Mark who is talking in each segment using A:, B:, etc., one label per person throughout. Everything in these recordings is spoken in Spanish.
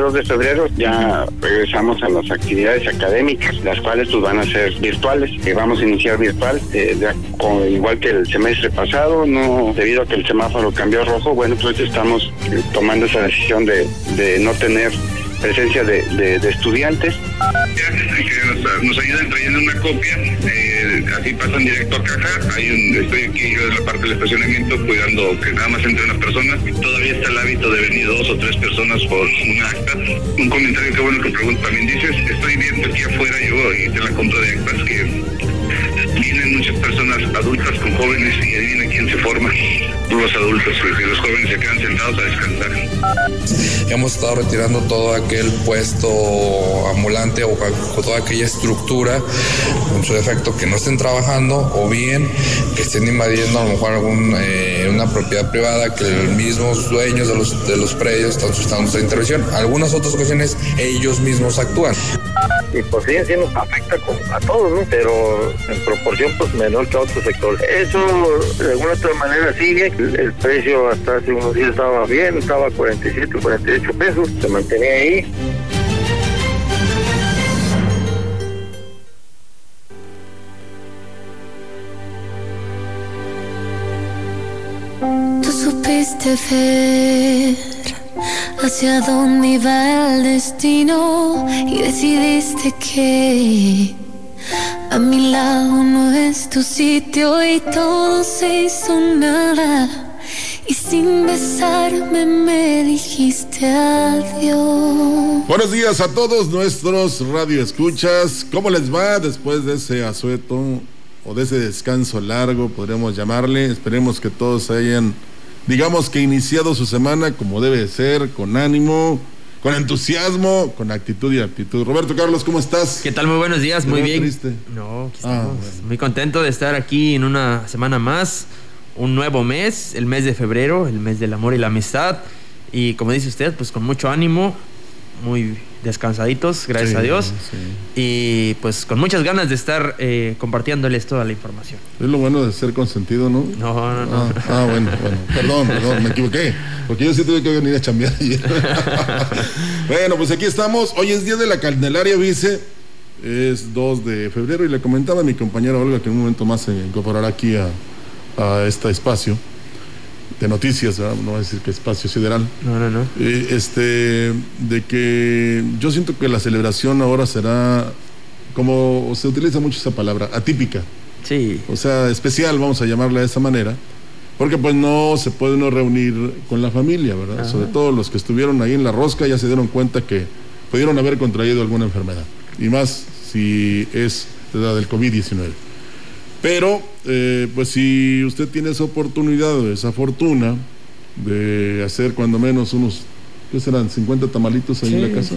A: Día 2 de febrero ya regresamos a las actividades académicas, las cuales pues, van a ser virtuales. que vamos a iniciar virtual, eh, igual que el semestre pasado, no debido a que el semáforo cambió a rojo, bueno, pues estamos tomando esa decisión de, de no tener presencia de, de, estudiantes.
B: Que nos, ayudan trayendo una copia, eh, así pasan directo a caja. Hay un, estoy aquí yo de la parte del estacionamiento cuidando que nada más entre una persona. Todavía está el hábito de venir dos o tres personas por un acta. Un comentario que bueno que pregunta también dices, estoy viendo aquí afuera yo y de la compra de actas que vienen muchas personas adultas con jóvenes y adivina quién se forma. Los adultos, porque los jóvenes se quedan sentados a descansar.
C: Hemos estado retirando todo aquel puesto ambulante o toda aquella estructura, con su defecto, que no estén trabajando o bien que estén invadiendo a lo mejor algún, eh, una propiedad privada que los mismos dueños de los, de los predios están suscitando esta intervención. Algunas otras ocasiones ellos mismos actúan.
A: Y pues sí, sí nos afecta a todos, ¿no? Pero en proporción pues menor que a otros sectores. Eso de alguna otra manera sigue. El, precio hasta hace unos días estaba bien, estaba a 47, 48 pesos, se mantenía ahí.
D: Tú supiste ver hacia dónde iba el destino y decidiste que a mi lado no es tu sitio y todo se hizo nada. Y sin besarme me dijiste adiós.
E: Buenos días a todos nuestros radioescuchas. ¿Cómo les va después de ese asueto o de ese descanso largo, podríamos llamarle? Esperemos que todos hayan, digamos que iniciado su semana como debe ser, con ánimo, con entusiasmo, con actitud y actitud. Roberto Carlos, ¿cómo estás?
F: ¿Qué tal? Muy buenos días, muy bien. Triste? No, ah, muy contento de estar aquí en una semana más, un nuevo mes, el mes de febrero, el mes del amor y la amistad. Y como dice usted, pues con mucho ánimo, muy descansaditos, gracias a Dios. Y pues con muchas ganas de estar eh, compartiéndoles toda la información.
E: Es lo bueno de ser consentido, ¿no?
F: No, no, no.
E: Ah, ah bueno, bueno. Perdón, perdón, me equivoqué. Porque yo sí tuve que venir a chambear ayer. bueno, pues aquí estamos. Hoy es día de la Candelaria Vice. Es 2 de febrero y le comentaba a mi compañera Olga que en un momento más se incorporará aquí a, a este espacio de noticias, no voy a decir que espacio sideral.
F: No, no, no.
E: Eh, este, de que yo siento que la celebración ahora será, como se utiliza mucho esa palabra, atípica.
F: Sí.
E: O sea, especial, vamos a llamarla de esa manera, porque pues no se puede uno reunir con la familia, ¿verdad? Sobre todo los que estuvieron ahí en la rosca ya se dieron cuenta que pudieron haber contraído alguna enfermedad, y más si es edad del COVID-19. Pero, eh, pues si usted tiene esa oportunidad o esa fortuna de hacer cuando menos unos, ¿qué serán? 50 tamalitos ahí en la casa.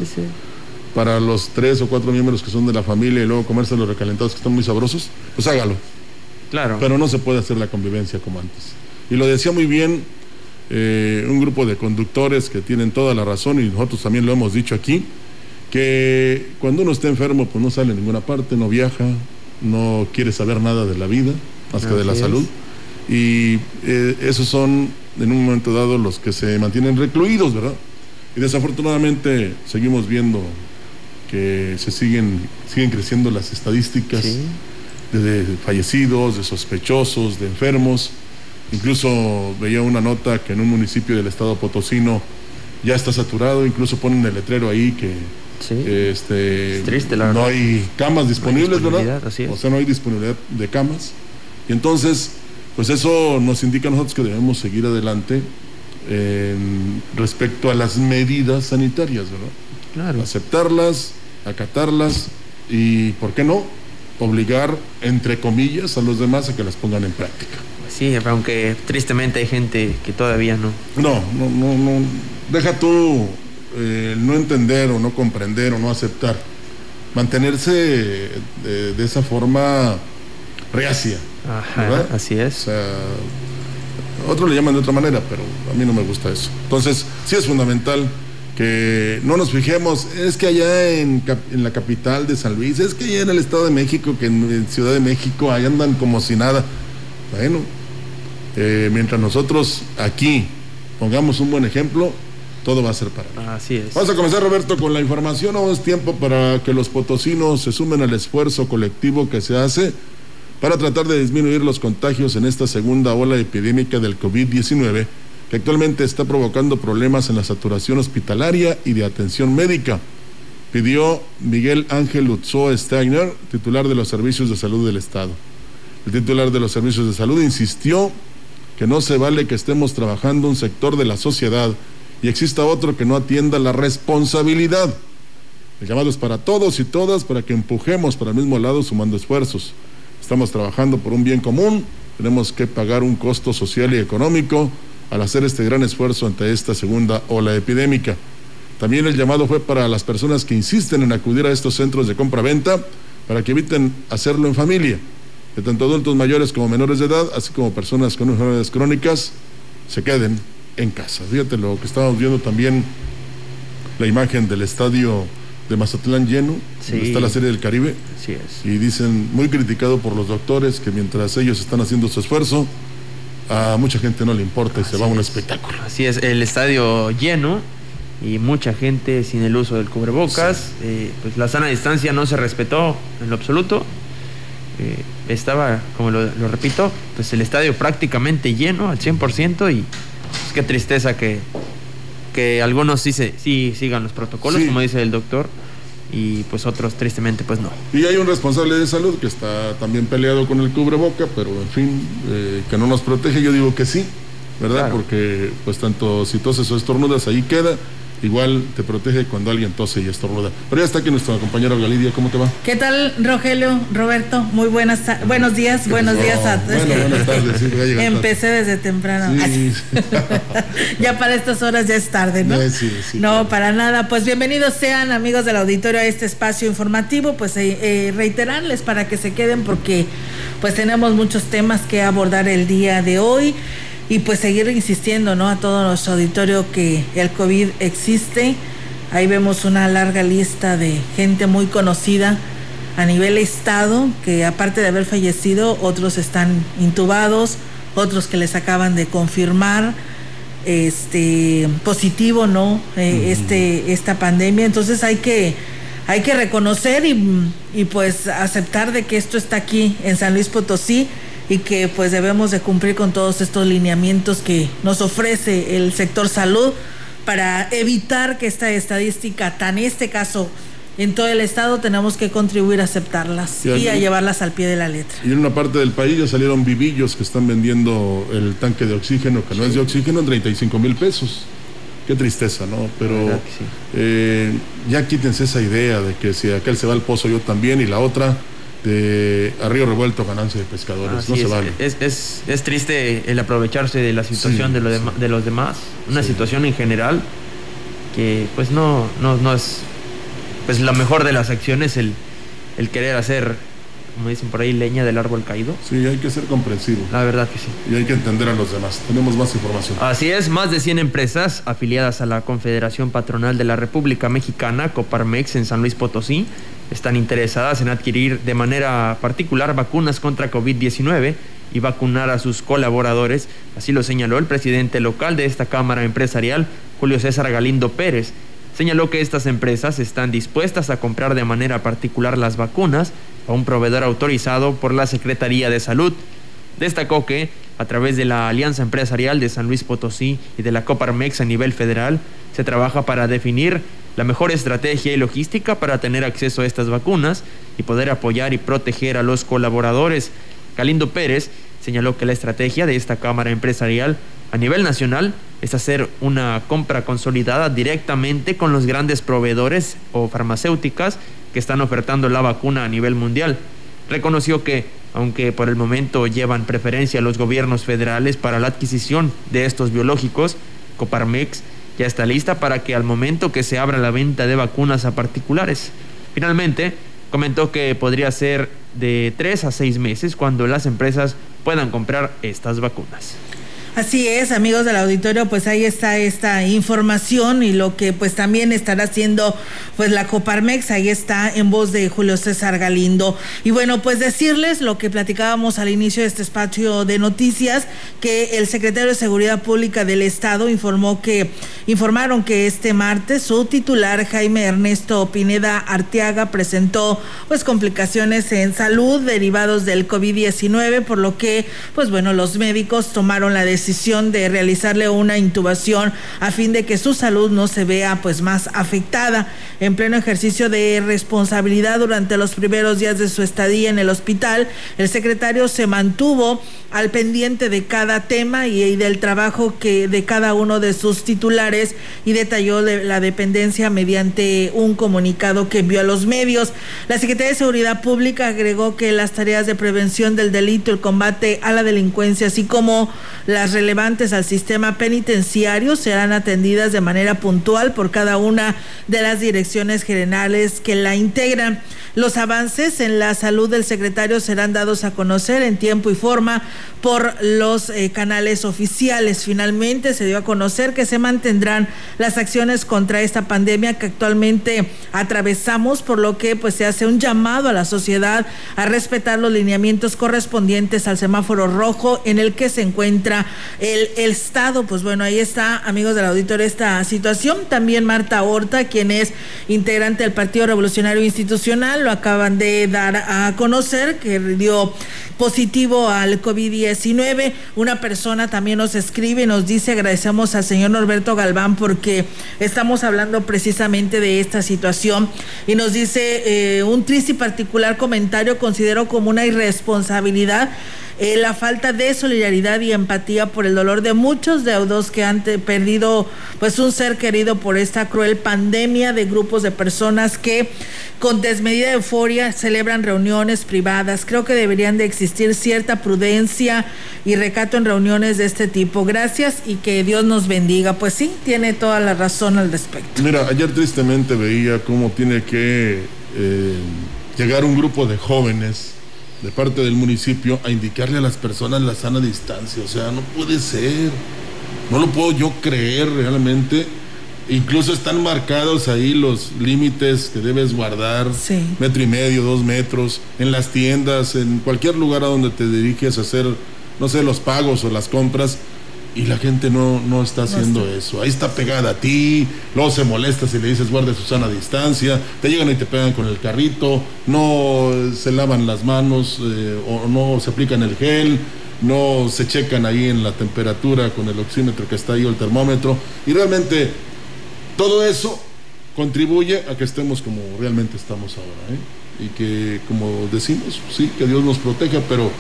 E: Para los tres o cuatro miembros que son de la familia y luego comerse los recalentados que están muy sabrosos, pues hágalo.
F: Claro.
E: Pero no se puede hacer la convivencia como antes. Y lo decía muy bien eh, un grupo de conductores que tienen toda la razón y nosotros también lo hemos dicho aquí, que cuando uno está enfermo pues no sale a ninguna parte, no viaja, no quiere saber nada de la vida, más que de la salud. Y eh, esos son, en un momento dado, los que se mantienen recluidos, ¿verdad? Y desafortunadamente seguimos viendo que se siguen, siguen creciendo las estadísticas de, fallecidos, de sospechosos, de enfermos. Incluso veía una nota que en un municipio del estado potosino ya está saturado, incluso ponen el letrero ahí que este, no hay camas disponibles, ¿verdad? O sea, no hay disponibilidad de camas. Y entonces, pues eso nos indica a nosotros que debemos seguir adelante respecto a las medidas sanitarias, ¿verdad? aceptarlas, acatarlas y, ¿por qué no?, obligar, entre comillas, a los demás a que las pongan en práctica.
F: Sí, aunque tristemente hay gente que todavía no.
E: No, no, no, no. Deja tú eh, no entender o no comprender o no aceptar. Mantenerse de, esa forma reacia.
F: Ajá, así es.
E: O sea, otros le llaman de otra manera, pero a mí no me gusta eso. Entonces, sí es fundamental que no nos fijemos, es que allá en, la capital de San Luis, es que allá en el Estado de México, que en, Ciudad de México, ahí andan como si nada. Bueno, eh, mientras nosotros aquí pongamos un buen ejemplo, todo va a ser para
F: Así es.
E: Vamos a comenzar, Roberto, con la información. Aún es tiempo para que los potosinos se sumen al esfuerzo colectivo que se hace para tratar de disminuir los contagios en esta segunda ola epidémica del COVID-19 que actualmente está provocando problemas en la saturación hospitalaria y de atención médica. Pidió Miguel Ángel Utzoa Steiner, titular de los Servicios de Salud del Estado. El titular de los Servicios de Salud insistió que no se vale que estemos trabajando un sector de la sociedad y exista otro que no atienda la responsabilidad. El llamado es para todos y todas para que empujemos para el mismo lado sumando esfuerzos. Estamos trabajando por un bien común, tenemos que pagar un costo social y económico al hacer este gran esfuerzo ante esta segunda ola epidémica. También el llamado fue para las personas que insisten en acudir a estos centros de compra-venta para que eviten hacerlo en familia, de tanto adultos mayores como menores de edad, así como personas con enfermedades crónicas, se queden en casa. Fíjate lo que estábamos viendo también, la imagen del estadio de Mazatlán lleno, donde está la Serie del Caribe.
F: es.
E: Y dicen, muy criticado por los doctores, que mientras ellos están haciendo su esfuerzo, a mucha gente no le importa y se va a un espectáculo.
F: Así es, el estadio lleno y mucha gente sin el uso del cubrebocas. Eh, pues la sana distancia no se respetó en lo absoluto. Eh, estaba, como lo, repito, pues el estadio prácticamente lleno al 100% y pues, qué tristeza que, que algunos sí, se, sí sigan los protocolos, como dice el doctor y pues otros tristemente pues no.
E: Y hay un responsable de salud que está también peleado con el cubreboca, pero en fin, eh, que no nos protege, yo digo que sí, ¿verdad? Porque pues tanto si toses o estornudas ahí queda igual te protege cuando alguien tose y estornuda. Pero ya está aquí nuestra compañera Galidia, ¿cómo te va?
G: ¿Qué tal, Rogelio, Roberto? Muy buenas buenos días, buenos días a
E: todos. Bueno, buenas tardes, sí,
G: Empecé desde temprano. ya para estas horas ya es tarde, ¿no?
E: Sí, sí,
G: no, para nada. Pues bienvenidos sean, amigos del auditorio, a este espacio informativo. Pues eh, eh, reiterarles para que se queden porque pues tenemos muchos temas que abordar el día de hoy y pues seguir insistiendo ¿no? a todo nuestro auditorio que el COVID existe. Ahí vemos una larga lista de gente muy conocida a nivel estado que aparte de haber fallecido, otros están intubados, otros que les acaban de confirmar este positivo, ¿no? Eh, este esta pandemia, entonces hay que hay que reconocer y, y pues aceptar de que esto está aquí en San Luis Potosí y que pues debemos de cumplir con todos estos lineamientos que nos ofrece el sector salud para evitar que esta estadística, tan este caso en todo el estado, tenemos que contribuir a aceptarlas y, a llevarlas al pie de la letra.
E: Y en una parte del país ya salieron vivillos que están vendiendo el tanque de oxígeno, que no es de oxígeno, en 35 mil pesos. Qué tristeza, ¿no? Pero eh, ya quítense esa idea de que si aquel se va al pozo, yo también, y la otra, de a río revuelto ganancia de pescadores. no
F: se
E: vale.
F: Es, es, triste el aprovecharse de la situación de, lo de, los demás, una situación en general que pues no, no, no es pues la mejor de las acciones el, el querer hacer como dicen por ahí, leña del árbol caído.
E: Sí, hay que ser comprensivo.
F: La verdad que sí.
E: Y hay que entender a los demás. Tenemos más información.
F: Así es, más de 100 empresas afiliadas a la Confederación Patronal de la República Mexicana, Coparmex, en San Luis Potosí, están interesadas en adquirir de manera particular vacunas contra COVID-19 y vacunar a sus colaboradores. Así lo señaló el presidente local de esta Cámara Empresarial, Julio César Galindo Pérez. Señaló que estas empresas están dispuestas a comprar de manera particular las vacunas a un proveedor autorizado por la Secretaría de Salud. Destacó que, a través de la Alianza Empresarial de San Luis Potosí y de la Coparmex a nivel federal, se trabaja para definir la mejor estrategia y logística para tener acceso a estas vacunas y poder apoyar y proteger a los colaboradores. Galindo Pérez señaló que la estrategia de esta Cámara Empresarial a nivel nacional es hacer una compra consolidada directamente con los grandes proveedores o farmacéuticas que están ofertando la vacuna a nivel mundial. Reconoció que, aunque por el momento llevan preferencia los gobiernos federales para la adquisición de estos biológicos, Coparmex ya está lista para que al momento que se abra la venta de vacunas a particulares. Finalmente, comentó que podría ser de tres a seis meses cuando las empresas puedan comprar estas vacunas.
G: Así es, amigos del auditorio, pues ahí está esta información y lo que pues también estará haciendo pues la Coparmex, ahí está en voz de Julio César Galindo. Y bueno, pues decirles lo que platicábamos al inicio de este espacio de noticias, que el secretario de Seguridad Pública del Estado informó que informaron que este martes su titular Jaime Ernesto Pineda Arteaga presentó pues complicaciones en salud derivados del COVID-19, por lo que pues bueno, los médicos tomaron la decisión decisión de realizarle una intubación a fin de que su salud no se vea pues más afectada. En pleno ejercicio de responsabilidad durante los primeros días de su estadía en el hospital, el secretario se mantuvo al pendiente de cada tema y, del trabajo que de cada uno de sus titulares y detalló la dependencia mediante un comunicado que envió a los medios. La Secretaría de Seguridad Pública agregó que las tareas de prevención del delito, el combate a la delincuencia, así como las relevantes al sistema penitenciario serán atendidas de manera puntual por cada una de las direcciones generales que la integran. Los avances en la salud del secretario serán dados a conocer en tiempo y forma por los eh, canales oficiales. Finalmente se dio a conocer que se mantendrán las acciones contra esta pandemia que actualmente atravesamos, por lo que pues se hace un llamado a la sociedad a respetar los lineamientos correspondientes al semáforo rojo en el que se encuentra el, estado. Pues bueno, ahí está, amigos del auditorio, esta situación. También Marta Horta, quien es integrante del Partido Revolucionario Institucional, lo acaban de dar a conocer que dio positivo al COVID-19. Una persona también nos escribe y nos dice, agradecemos al señor Norberto Galván porque estamos hablando precisamente de esta situación y nos dice eh, un triste y particular comentario, considero como una irresponsabilidad eh, la falta de solidaridad y empatía por el dolor de muchos deudos que han perdido pues un ser querido por esta cruel pandemia de grupos de personas que con desmedida euforia celebran reuniones privadas. Creo que deberían de existir cierta prudencia y recato en reuniones de este tipo. Gracias y que Dios nos bendiga. Pues sí, tiene toda la razón al respecto.
E: Mira, ayer tristemente veía cómo tiene que eh, llegar un grupo de jóvenes de parte del municipio a indicarle a las personas la sana distancia. O sea, no puede ser. No lo puedo yo creer realmente. Incluso están marcados ahí los límites que debes guardar. Metro y medio, dos metros. En las tiendas, en cualquier lugar a donde te diriges a hacer, no sé, los pagos o las compras y la gente no, no está haciendo eso. Ahí está pegada a ti, luego se molesta si le dices guarde su sana distancia, te llegan y te pegan con el carrito, no se lavan las manos eh, o no se aplican el gel, no se checan ahí en la temperatura con el oxímetro que está ahí o el termómetro. Y realmente todo eso contribuye a que estemos como realmente estamos ahora. ¿eh? Y que, como decimos, sí, que Dios nos proteja, pero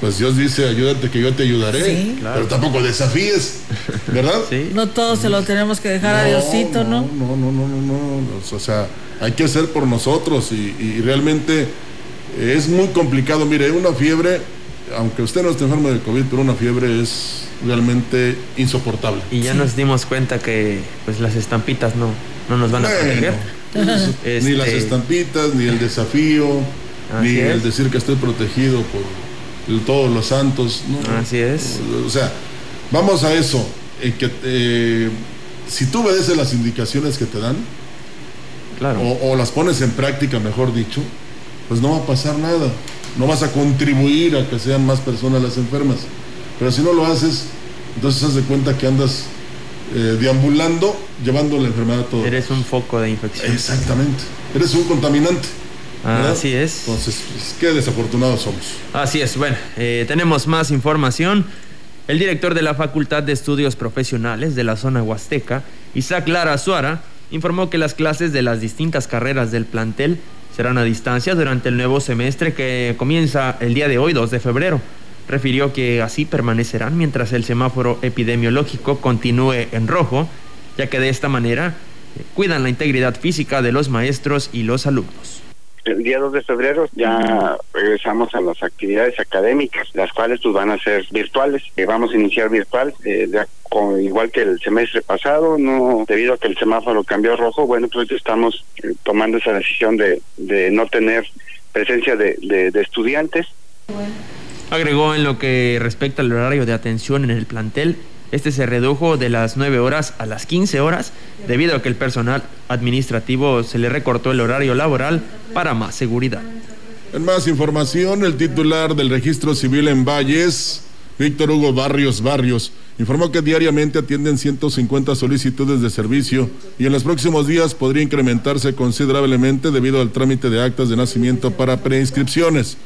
E: pues Dios dice, ayúdate que yo te ayudaré. Pero tampoco desafíes, ¿verdad?
G: No todos se lo tenemos que dejar a Diosito, ¿no?
E: No, no, no, no, no. O sea, hay que hacer por nosotros y, realmente es muy complicado. Mire, una fiebre, aunque usted no esté enfermo de COVID, pero una fiebre es realmente insoportable.
F: Y ya nos dimos cuenta que pues las estampitas no, no nos van a proteger.
E: Ni las este estampitas, ni el desafío, ni el decir que estoy protegido por todos los santos.
F: Así es.
E: O sea, vamos a eso. En que, eh, si tú obedeces las indicaciones que te dan,
F: claro.
E: o, las pones en práctica, mejor dicho, pues no va a pasar nada. No vas a contribuir a que sean más personas las enfermas. Pero si no lo haces, entonces haz de cuenta que andas eh, deambulando, llevando la enfermedad a todo.
F: Eres un foco de infección.
E: Exactamente. Eres un contaminante.
F: Así es.
E: Entonces, pues, qué desafortunados somos.
F: Así es. Bueno, eh, tenemos más información. El director de la Facultad de Estudios Profesionales de la zona Huasteca, Isaac Lara Suara, informó que las clases de las distintas carreras del plantel serán a distancia durante el nuevo semestre que comienza el día de hoy, 2 de febrero. refirió que así permanecerán mientras el semáforo epidemiológico continúe en rojo, ya que de esta manera eh, cuidan la integridad física de los maestros y los alumnos.
C: El día 2 de febrero ya regresamos a las actividades académicas, las cuales pues van a ser virtuales. Eh, vamos a iniciar virtual, eh, igual que el semestre pasado, no debido a que el semáforo cambió a rojo, bueno, pues estamos tomando esa decisión de, no tener presencia de estudiantes.
F: Agregó en lo que respecta al horario de atención en el plantel, este se redujo de las 9 horas a las 15 horas debido a que el personal administrativo se le recortó el horario laboral para más seguridad.
E: En más información, el titular del registro civil en Valles, Víctor Hugo Barrios Barrios, informó que diariamente atienden 150 solicitudes de servicio y en los próximos días podría incrementarse considerablemente debido al trámite de actas de nacimiento para preinscripciones.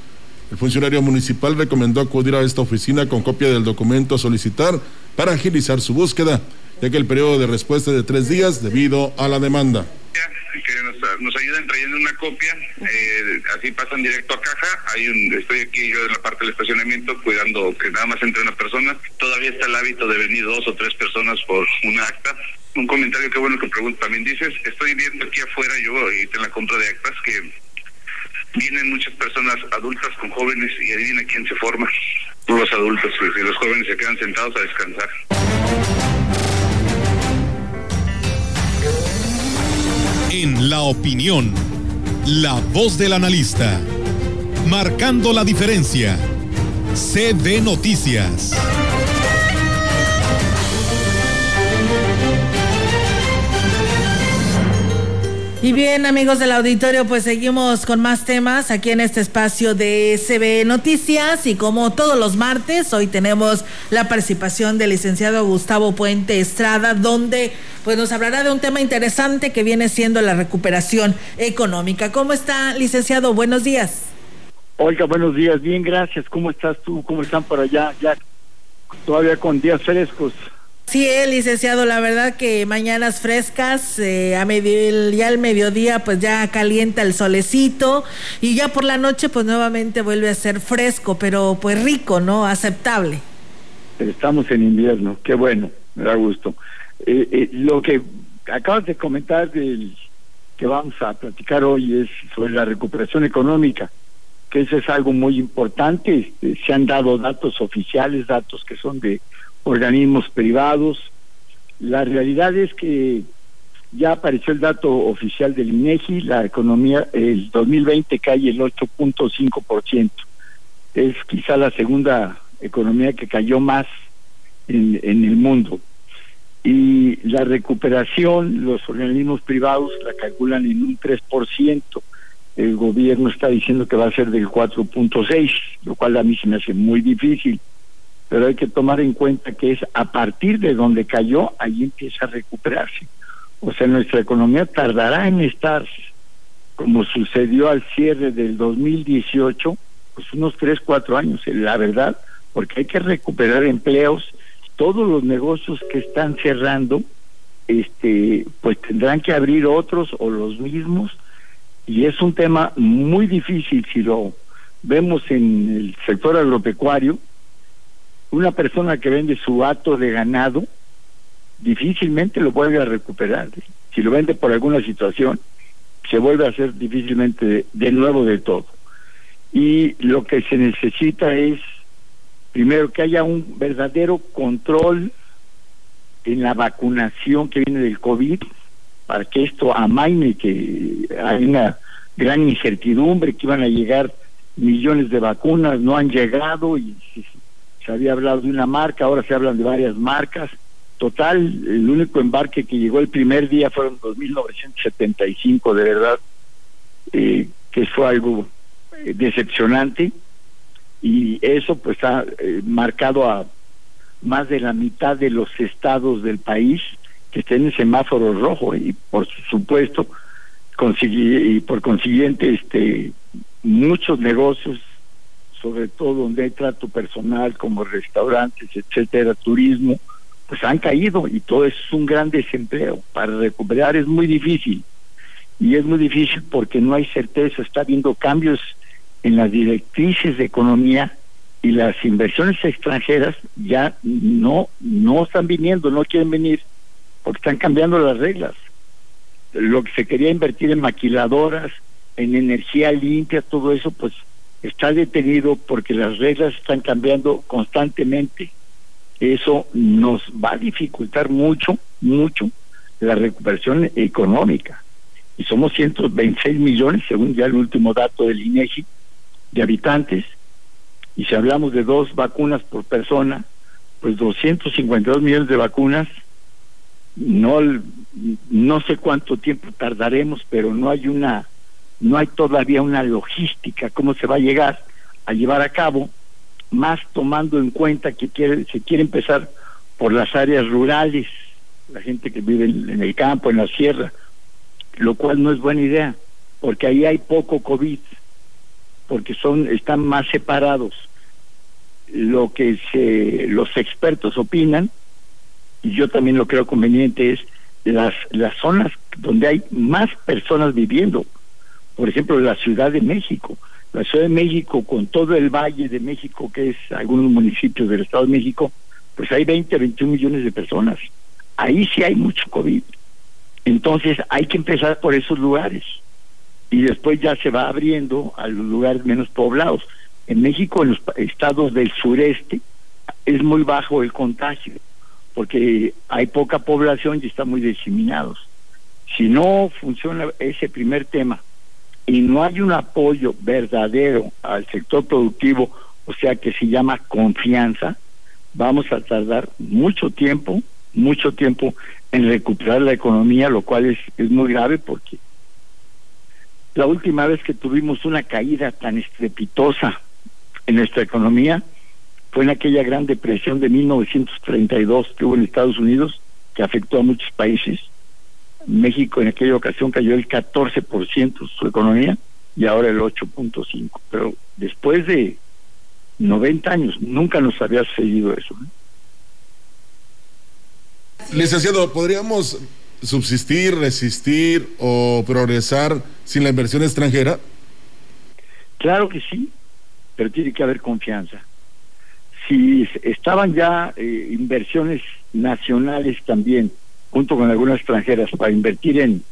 E: El funcionario municipal recomendó acudir a esta oficina con copia del documento a solicitar para agilizar su búsqueda, ya que el periodo de respuesta es de tres días debido a la demanda.
B: Que nos, ayuden trayendo una copia, eh, así pasan directo a caja, hay un, estoy aquí yo en la parte del estacionamiento cuidando que nada más entre una persona, todavía está el hábito de venir dos o tres personas por una acta, un comentario que bueno que pregunta también dices, estoy viendo aquí afuera yo en la compra de actas que vienen muchas personas adultas con jóvenes y adivina quién se forma. Los adultos pues, y los jóvenes se quedan sentados a descansar.
H: En la opinión, la voz del analista, marcando la diferencia. CB Noticias.
G: Y bien, amigos del auditorio, pues seguimos con más temas aquí en este espacio de CB Noticias y como todos los martes, hoy tenemos la participación del licenciado Gustavo Puente Estrada, donde pues nos hablará de un tema interesante que viene siendo la recuperación económica. ¿Cómo está, licenciado? Buenos días.
I: Oiga, buenos días. Bien, gracias. ¿Cómo estás tú? ¿Cómo están por allá? Ya todavía con días frescos.
G: Sí, eh, licenciado, la verdad que mañanas frescas, eh, a medio, ya al mediodía pues ya calienta el solecito y ya por la noche pues nuevamente vuelve a ser fresco, pero pues rico, ¿no? Aceptable.
I: Estamos en invierno, qué bueno, me da gusto. Eh, lo que acabas de comentar del que vamos a platicar hoy es sobre la recuperación económica, que eso es algo muy importante. Este, se han dado datos oficiales, datos que son de organismos privados. La realidad es que ya apareció el dato oficial del INEGI, la economía el 2020 cae el 8.5%. Es quizá la segunda economía que cayó más en, en el mundo. Y la recuperación, los organismos privados la calculan en un 3%. El gobierno está diciendo que va a ser del 4.6, lo cual a mí se me hace muy difícil pero hay que tomar en cuenta que es a partir de donde cayó, ahí empieza a recuperarse. O sea, nuestra economía tardará en estar, como sucedió al cierre del 2018, pues unos 3, 4 años, la verdad, porque hay que recuperar empleos, todos los negocios que están cerrando, este, pues tendrán que abrir otros o los mismos, y es un tema muy difícil si lo vemos en el sector agropecuario, una persona que vende su hato de ganado difícilmente lo vuelve a recuperar. Si lo vende por alguna situación, se vuelve a hacer difícilmente de, nuevo de todo. Y lo que se necesita es, primero, que haya un verdadero control en la vacunación que viene del COVID, para que esto amaine, que hay una gran incertidumbre, que iban a llegar millones de vacunas, no han llegado y se había hablado de una marca, ahora se hablan de varias marcas. Total, el único embarque que llegó el primer día fueron 2.975, de verdad, eh, que fue algo eh, decepcionante. Y eso pues ha eh, marcado a más de la mitad de los estados del país que estén en semáforo rojo y por supuesto y por consiguiente este muchos negocios sobre todo donde hay trato personal como restaurantes, etcétera, turismo, pues han caído y todo es un gran desempleo. Para recuperar es muy difícil y es muy difícil porque no hay certeza, está habiendo cambios en las directrices de economía y las inversiones extranjeras ya no no están viniendo, no quieren venir porque están cambiando las reglas. Lo que se quería invertir en maquiladoras, en energía limpia, todo eso pues está detenido porque las reglas están cambiando constantemente. Eso nos va a dificultar mucho, mucho la recuperación económica. Y somos 126 millones, según ya el último dato del INEGI, de habitantes. Y si hablamos de dos vacunas por persona, pues 252 millones de vacunas. No, no sé cuánto tiempo tardaremos, pero no hay una, no hay todavía una logística cómo se va a llegar a llevar a cabo, más tomando en cuenta que quiere, se quiere empezar por las áreas rurales, la gente que vive en, el campo, en la sierra, lo cual no es buena idea, porque ahí hay poco COVID, porque son están más separados. Lo que se, los expertos opinan, y yo también lo creo conveniente, es las, las zonas donde hay más personas viviendo. Por ejemplo, la Ciudad de México. La Ciudad de México, con todo el Valle de México, que es algunos municipios del Estado de México, pues hay 20 a 21 millones de personas ahí sí hay mucho COVID. Entonces hay que empezar por esos lugares y después ya se va abriendo a los lugares menos poblados. En México, en los estados del sureste, es muy bajo el contagio porque hay poca población y están muy diseminados. Si no funciona ese primer tema y no hay un apoyo verdadero al sector productivo, o sea que se llama confianza, vamos a tardar mucho tiempo mucho tiempo en recuperar la economía, lo cual es, es muy grave porque la última vez que tuvimos una caída tan estrepitosa en nuestra economía fue en aquella gran depresión de 1932 que hubo en Estados Unidos, que afectó a muchos países. México en aquella ocasión cayó el 14% su economía y ahora el 8.5%. Pero después de 90 años nunca nos había sucedido eso.
E: Licenciado, ¿podríamos subsistir, resistir o progresar sin la inversión extranjera?
I: Claro que sí, pero tiene que haber confianza. Si estaban ya eh, inversiones nacionales también, junto con algunas extranjeras, para invertir en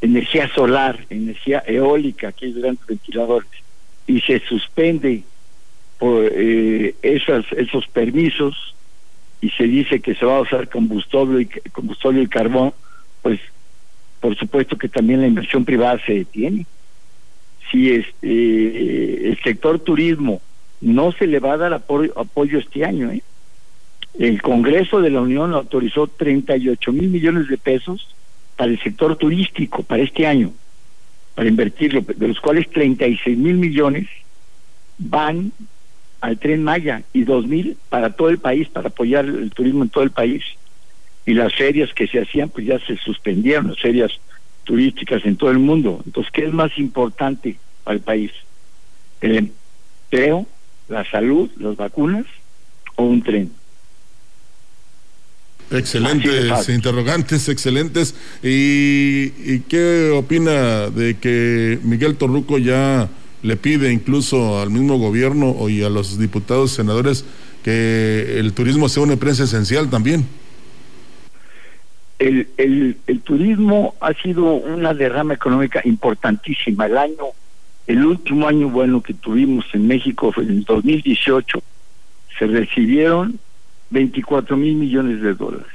I: energía solar, energía eólica, que hay grandes ventiladores, y se suspende por eh, esas, esos permisos, y se dice que se va a usar combustible y, combustible carbón, pues por supuesto que también la inversión privada se detiene. Si este, el sector turismo no se le va a dar apoyo, apoyo este año, ¿eh? El Congreso de la Unión autorizó 38 mil millones de pesos para el sector turístico para este año, para invertirlo, de los cuales 36 mil millones van al tren Maya y dos mil para todo el país, para apoyar el turismo en todo el país. Y las ferias que se hacían, pues ya se suspendieron, las ferias turísticas en todo el mundo. Entonces, ¿qué es más importante para el país? ¿El empleo, la salud, las vacunas o un tren?
E: Excelentes interrogantes, excelentes. ¿Y, ¿Y qué opina de que Miguel Torruco ya le pide incluso al mismo gobierno y a los diputados, senadores, que el turismo sea una empresa esencial también.
I: El, el, el turismo ha sido una derrama económica importantísima. El año, el último año bueno que tuvimos en México fue en el 2018. Se recibieron 24 mil millones de dólares.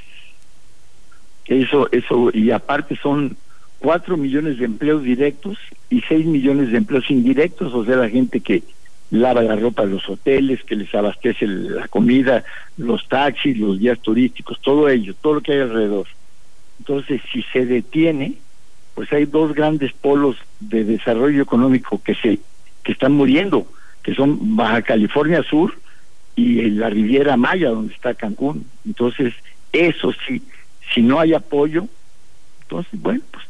I: Eso, eso, y aparte son cuatro millones de empleos directos y seis millones de empleos indirectos, o sea, la gente que lava la ropa en los hoteles, que les abastece la comida, los taxis, los guías turísticos, todo ello, todo lo que hay alrededor. Entonces, si se detiene, pues hay dos grandes polos de desarrollo económico que se que están muriendo, que son Baja California Sur y la Riviera Maya, donde está Cancún. Entonces, eso sí, si no hay apoyo, entonces, bueno, pues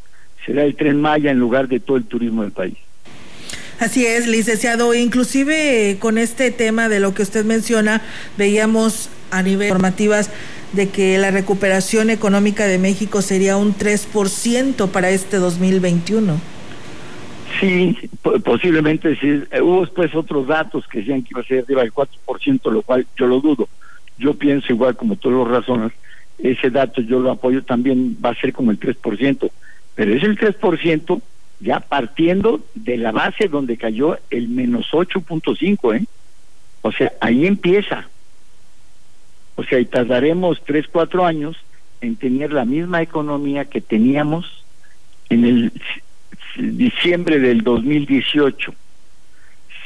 I: será el tren Maya en lugar de todo el turismo del país.
J: Así es, licenciado. Inclusive con este tema de lo que usted menciona, veíamos a nivel normativas de que la recuperación económica de México sería un 3% para este 2021.
I: Sí, posiblemente sí. Hubo después otros datos que decían que iba a ser arriba del 4%, lo cual yo lo dudo. Yo pienso igual como todos los razones, ese dato yo lo apoyo también, va a ser como el 3%, pero es el 3% ya partiendo de la base donde cayó el menos 8.5, ¿eh? O sea, ahí empieza. O sea, y tardaremos 3, 4 años en tener la misma economía que teníamos en el diciembre del 2018,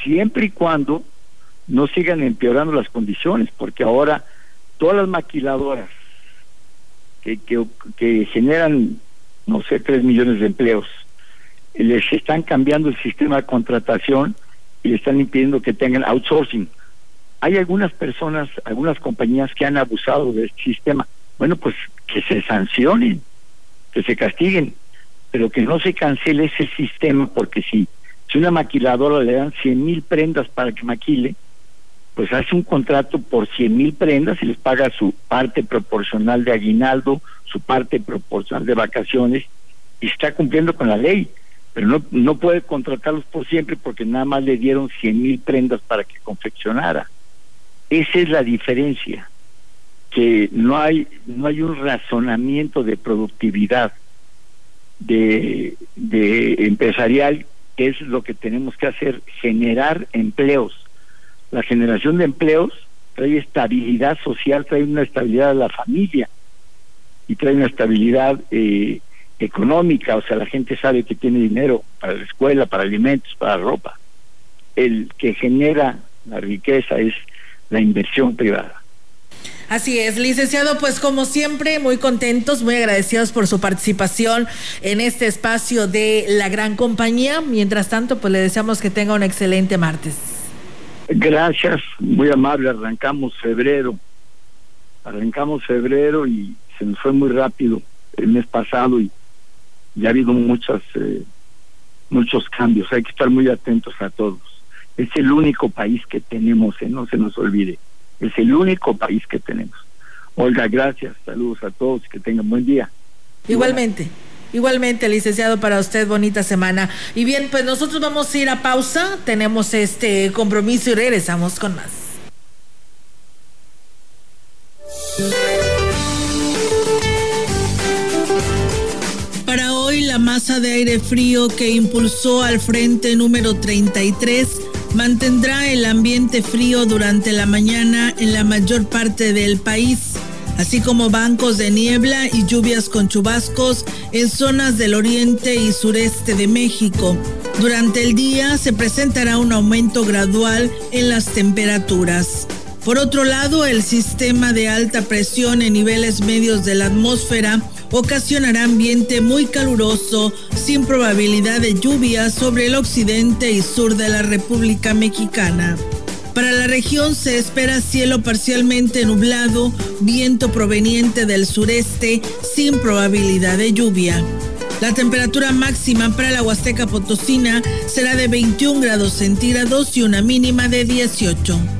I: siempre y cuando no sigan empeorando las condiciones, porque ahora todas las maquiladoras que, que, generan, no sé, 3 millones de empleos, les están cambiando el sistema de contratación y le están impidiendo que tengan outsourcing. Hay algunas personas, algunas compañías que han abusado de este sistema. Bueno, pues que se sancionen, que se castiguen, pero que no se cancele ese sistema, porque si, si una maquiladora le dan 100 mil prendas para que maquile, pues hace un contrato por 100 mil prendas y les paga su parte proporcional de aguinaldo, su parte proporcional de vacaciones, y está cumpliendo con la ley, pero no, no puede contratarlos por siempre porque nada más le dieron 100 mil prendas para que confeccionara. Esa es la diferencia, que no hay, no hay un razonamiento de productividad de, empresarial, que es lo que tenemos que hacer, generar empleos la generación de empleos trae estabilidad social, trae una estabilidad a la familia y trae una estabilidad eh, económica, o sea, la gente sabe que tiene dinero para la escuela, para alimentos, para ropa. El que genera la riqueza es la inversión privada.
G: Así es, licenciado, pues como siempre, muy contentos, muy agradecidos por su participación en este espacio de la gran compañía. Mientras tanto, pues le deseamos que tenga un excelente martes.
I: Gracias, muy amable. Arrancamos febrero. Arrancamos febrero y se nos fue muy rápido el mes pasado y ya ha habido muchas, eh, muchos cambios. Hay que estar muy atentos a todos. Es el único país que tenemos, eh, no se nos olvide. Es el único país que tenemos. Olga, gracias. Saludos a todos. Que tengan buen día.
G: Igualmente. Igualmente, licenciado, para usted, bonita semana. Y bien, pues nosotros vamos a ir a pausa, tenemos este compromiso y regresamos con más. Para hoy, la masa de aire frío que impulsó al frente número 33 mantendrá el ambiente frío durante la mañana en la mayor parte del país así como bancos de niebla y lluvias con chubascos en zonas del oriente y sureste de México. Durante el día se presentará un aumento gradual en las temperaturas. Por otro lado, el sistema de alta presión en niveles medios de la atmósfera ocasionará ambiente muy caluroso sin probabilidad de lluvia sobre el occidente y sur de la República Mexicana. Para la región se espera cielo parcialmente nublado, viento proveniente del sureste sin probabilidad de lluvia. La temperatura máxima para la Huasteca Potosina será de 21 grados centígrados y una mínima de 18.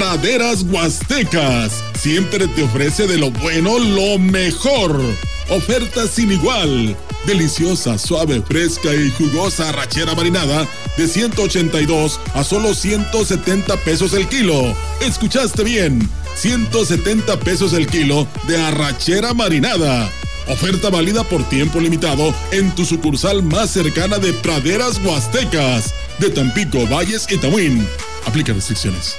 E: Praderas Huastecas siempre te ofrece de lo bueno lo mejor. Oferta sin igual. Deliciosa, suave, fresca y jugosa arrachera marinada de 182 a solo 170 pesos el kilo. ¿Escuchaste bien? 170 pesos el kilo de arrachera marinada. Oferta válida por tiempo limitado en tu sucursal más cercana de Praderas Huastecas, de Tampico, Valles y Tamuín. Aplica restricciones.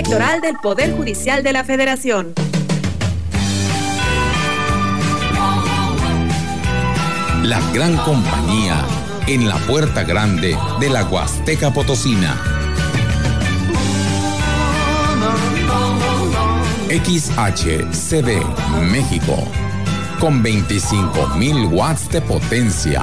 K: Electoral del Poder Judicial de la Federación.
L: La gran compañía en la puerta grande de la Huasteca Potosina. XHCD México con 25.000 watts de potencia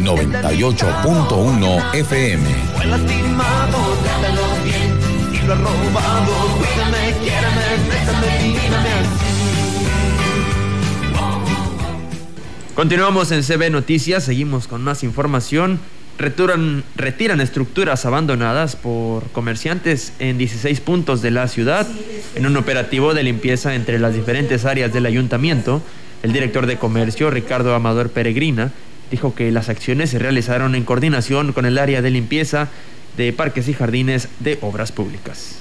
L: 98.1 FM.
F: Continuamos en CB Noticias, seguimos con más información. Retiran, retiran estructuras abandonadas por comerciantes en 16 puntos de la ciudad en un operativo de limpieza entre las diferentes áreas del ayuntamiento. El director de comercio, Ricardo Amador Peregrina, dijo que las acciones se realizaron en coordinación con el área de limpieza de parques y jardines de obras públicas.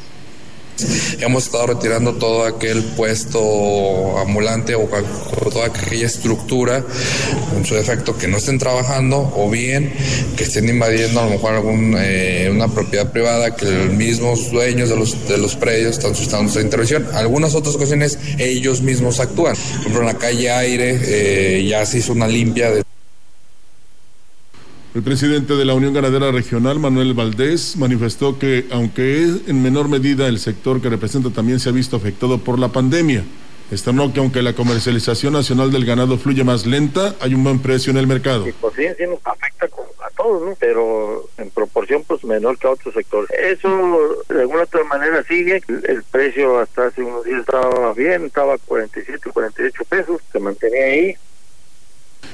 C: Hemos estado retirando todo aquel puesto ambulante o toda aquella estructura, en su defecto, que no estén trabajando o bien que estén invadiendo a lo mejor alguna eh, propiedad privada que los mismos dueños de los, de los predios están suscitando su intervención. Algunas otras ocasiones ellos mismos actúan. Por ejemplo, en la calle Aire eh, ya se hizo una limpia de
E: el presidente de la Unión Ganadera Regional, Manuel Valdés, manifestó que, aunque es en menor medida el sector que representa también se ha visto afectado por la pandemia, Externó que aunque la comercialización nacional del ganado fluye más lenta, hay un buen precio en el mercado.
A: Sí, pues sí, sí nos afecta a todos, ¿no? Pero en proporción pues menor que a otros sectores. Eso de alguna otra manera sigue. El, precio hasta hace unos días estaba bien, estaba 47, 48 pesos, se mantenía ahí.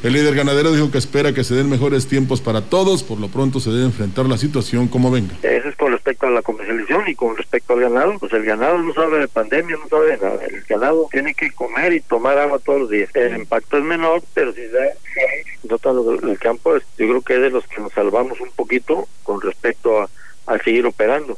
E: El líder ganadero dijo que espera que se den mejores tiempos para todos, por lo pronto se debe enfrentar la situación como venga.
A: Eso es con respecto a la comercialización y con respecto al ganado, pues el ganado no sabe de pandemia, no sabe de nada. El ganado tiene que comer y tomar agua todos los días. El impacto es menor, pero si se nota el campo, yo creo que es de los que nos salvamos un poquito con respecto a, a seguir operando.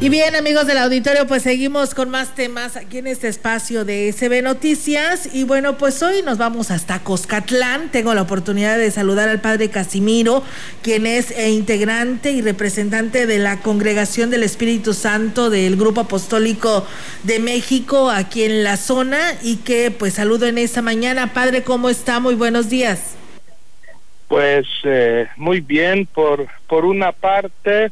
G: Y bien, amigos del auditorio, pues seguimos con más temas aquí en este espacio de SB Noticias. Y bueno, pues hoy nos vamos hasta Coscatlán. Tengo la oportunidad de saludar al padre Casimiro, quien es eh, integrante y representante de la Congregación del Espíritu Santo del Grupo Apostólico de México aquí en la zona. Y que pues saludo en esta mañana. Padre, ¿cómo está? Muy buenos días.
M: Pues eh, muy bien, por, por una parte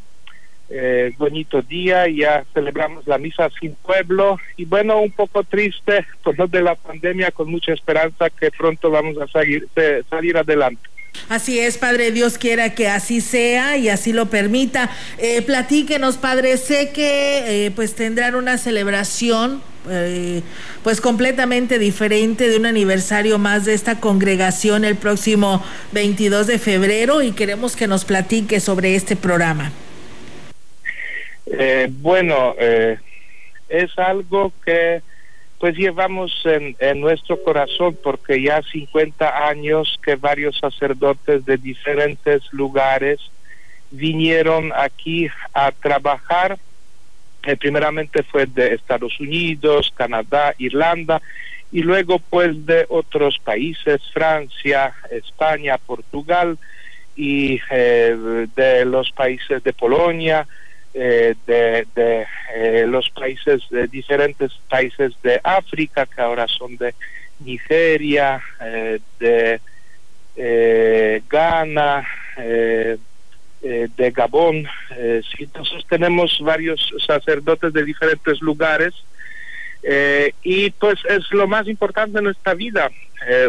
M: eh, bonito día, ya celebramos la misa sin pueblo y bueno, un poco triste por lo de la pandemia, con mucha esperanza que pronto vamos a salir, salir adelante.
G: Así es, Padre, Dios quiera que así sea y así lo permita. Eh, platíquenos, Padre, sé que eh, pues tendrán una celebración eh, pues completamente diferente de un aniversario más de esta congregación el próximo 22 de febrero y queremos que nos platique sobre este programa.
M: Eh, bueno, eh, es algo que pues llevamos en, en, nuestro corazón porque ya 50 años que varios sacerdotes de diferentes lugares vinieron aquí a trabajar. Eh, primeramente fue de Estados Unidos, Canadá, Irlanda y luego pues de otros países, Francia, España, Portugal y de los países de Polonia, eh, de, de eh, los países, de diferentes países de África, que ahora son de Nigeria, eh, de Ghana, de Gabón. entonces tenemos varios sacerdotes de diferentes lugares. y pues es lo más importante en nuestra vida.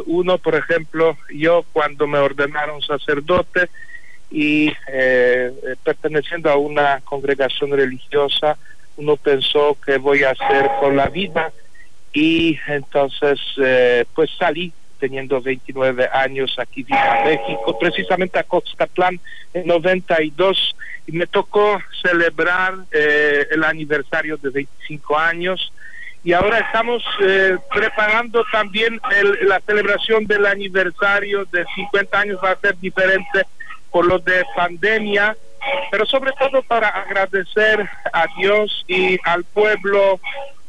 M: uno, por ejemplo, yo cuando me ordenaron sacerdote, y eh, perteneciendo a una congregación religiosa, uno pensó que voy a hacer con la vida. Y entonces eh, pues salí teniendo 29 años aquí en México, precisamente a Coxcatlán en 92 y me tocó celebrar eh, el aniversario de 25 años. Y ahora estamos preparando también la celebración del aniversario de 50 años, va a ser diferente por lo de pandemia, pero sobre todo para agradecer a Dios y al pueblo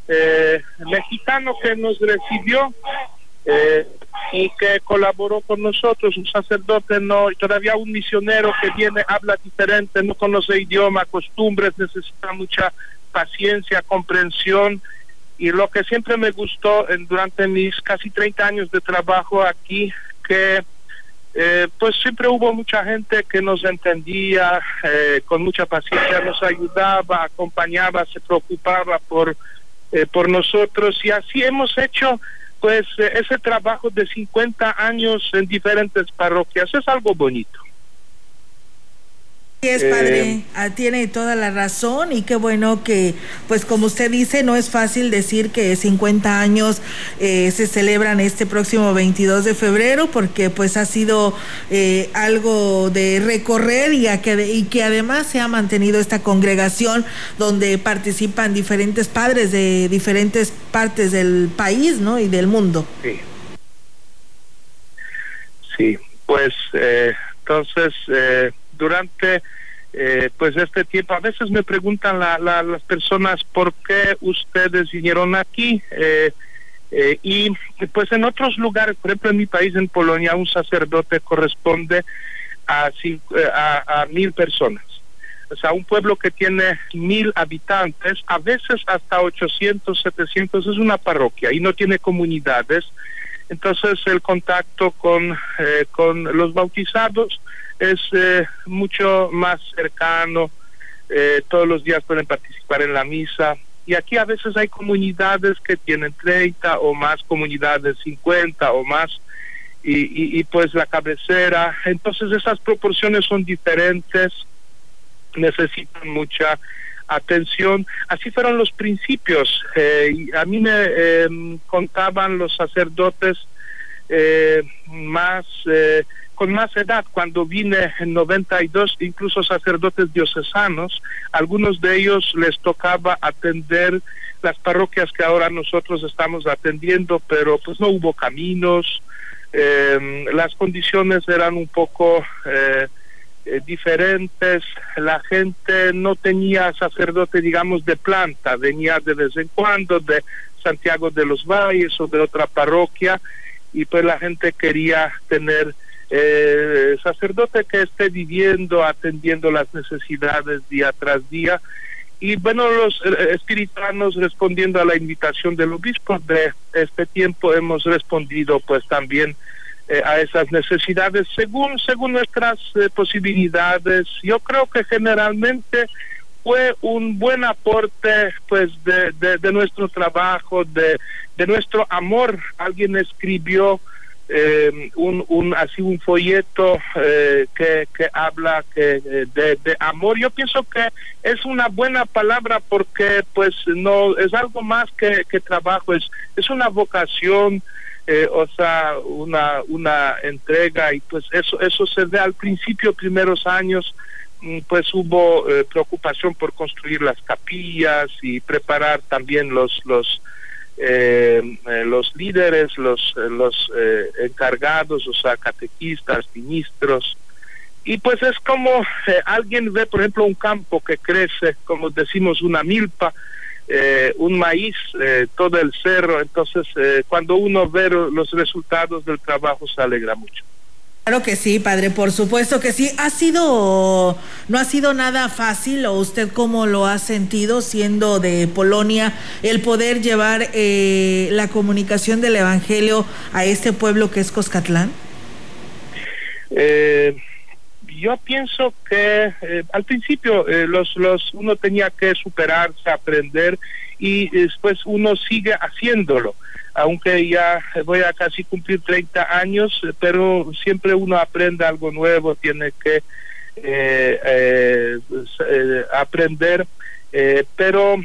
M: eh, mexicano que nos recibió eh, y que colaboró con nosotros, un sacerdote no, y todavía un misionero que viene, habla diferente, no conoce idioma, costumbres, necesita mucha paciencia, comprensión. Y lo que siempre me gustó en, durante mis casi 30 años de trabajo aquí, que eh, pues siempre hubo mucha gente que nos entendía, eh, con mucha paciencia nos ayudaba, acompañaba, se preocupaba por, eh, por nosotros y así hemos hecho pues ese trabajo de 50 años en diferentes parroquias. Es algo bonito.
G: Sí es padre, eh, tiene toda la razón y qué bueno que, pues como usted dice, no es fácil decir que 50 años eh, se celebran este próximo 22 de febrero porque pues ha sido eh, algo de recorrer y, que, y que además se ha mantenido esta congregación donde participan diferentes padres de diferentes partes del país ¿no? y del mundo.
M: Sí, sí pues entonces durante eh, pues este tiempo. A veces me preguntan las personas por qué ustedes vinieron aquí. Eh, eh, y pues en otros lugares, por ejemplo en mi país, en Polonia, un sacerdote corresponde a, a, a mil personas. O sea, un pueblo que tiene mil habitantes, a veces hasta 800, 700, es una parroquia y no tiene comunidades. Entonces el contacto con, con los bautizados es eh, mucho más cercano, eh, todos los días pueden participar en la misa. Y aquí a veces hay comunidades que tienen 30 o más comunidades, 50 o más, y, y, pues la cabecera. Entonces esas proporciones son diferentes, necesitan mucha atención. Así fueron los principios. Eh, a mí me em, contaban los sacerdotes más con más edad, cuando vine en 92, incluso sacerdotes diocesanos, algunos de ellos les tocaba atender las parroquias que ahora nosotros estamos atendiendo, pero pues no hubo caminos, em, las condiciones eran un poco eh, eh, diferentes, la gente no tenía sacerdote, digamos, de planta, venía de vez en cuando de Santiago de los Valles o de otra parroquia y pues la gente quería tener eh, sacerdote que esté viviendo, atendiendo las necesidades día tras día. Y bueno, los eh, espirituanos respondiendo a la invitación del obispo de este tiempo hemos respondido pues también eh, a esas necesidades según según nuestras eh, posibilidades. Yo creo que generalmente fue un buen aporte pues de, de, nuestro trabajo, de, de nuestro amor. Alguien escribió eh, un, un así un folleto eh, que, que habla que eh, de, amor yo pienso que es una buena palabra porque pues no es algo más que, que trabajo es es una vocación eh, o sea una una entrega y pues eso eso se ve al principio primeros años pues hubo eh, preocupación por construir las capillas y preparar también los los eh, eh, los líderes, los, eh, los eh, encargados, o sea, catequistas, ministros. Y pues es como alguien ve, por ejemplo, un campo que crece, como decimos, una milpa, un maíz, todo el cerro. Entonces, cuando uno ve los resultados del trabajo, se alegra mucho.
N: Claro que sí, padre, por supuesto que sí. ¿Ha sido, no ha sido nada fácil o usted cómo lo ha sentido siendo de Polonia el poder llevar eh, la comunicación del Evangelio a este pueblo que es Coscatlán?
M: Eh, yo pienso que eh, al principio eh, los, los, uno tenía que superarse, aprender y después uno sigue haciéndolo aunque ya voy a casi cumplir 30 años, pero siempre uno aprende algo nuevo, tiene que eh, eh, eh aprender, pero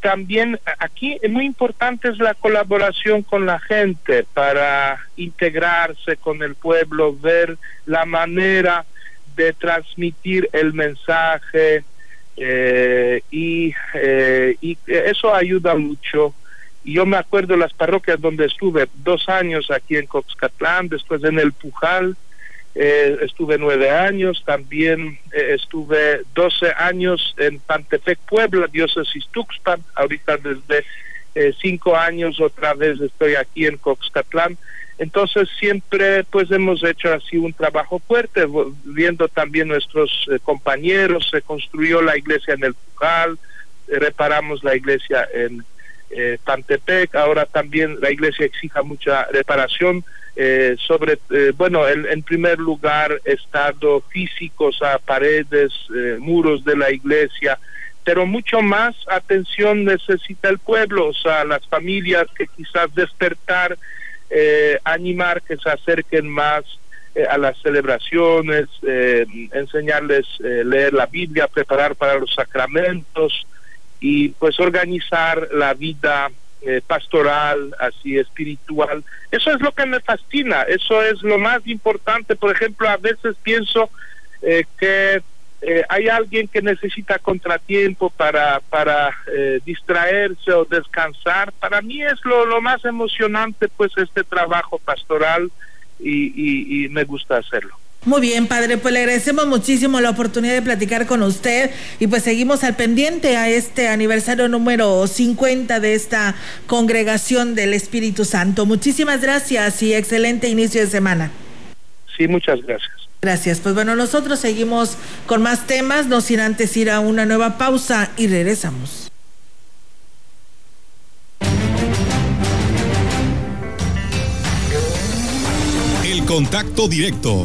M: también aquí es muy importante es la colaboración con la gente para integrarse con el pueblo, ver la manera de transmitir el mensaje y, y eso ayuda mucho yo me acuerdo las parroquias donde estuve dos años aquí en Coxcatlán, después en el Pujal, eh, estuve nueve años, también eh, estuve doce años en Pantepec, Puebla, diócesis Tuxpan, ahorita desde eh, cinco años otra vez estoy aquí en Coxcatlán. Entonces siempre pues hemos hecho así un trabajo fuerte, viendo también nuestros compañeros, se construyó la iglesia en el Pujal, reparamos la iglesia en eh, Pantepec, ahora también la iglesia exija mucha reparación eh, sobre, eh, bueno, en primer lugar, estado físico, a paredes, eh, muros de la iglesia, pero mucho más atención necesita el pueblo, o sea, las familias que quizás despertar, animar que se acerquen más a las celebraciones, enseñarles leer la Biblia, preparar para los sacramentos, y pues organizar la vida eh, pastoral, así espiritual. Eso es lo que me fascina, eso es lo más importante. Por ejemplo, a veces pienso eh, que eh, hay alguien que necesita contratiempo para, para distraerse o descansar. Para mí es lo, lo más emocionante, pues, este trabajo pastoral y, y me gusta hacerlo.
N: Muy bien, padre, pues le agradecemos muchísimo la oportunidad de platicar con usted y pues seguimos al pendiente a este aniversario número 50 de esta congregación del Espíritu Santo. Muchísimas gracias y excelente inicio de semana.
M: Sí, muchas gracias.
N: Gracias. Pues bueno, nosotros seguimos con más temas, no sin antes ir a una nueva pausa y regresamos.
H: El contacto directo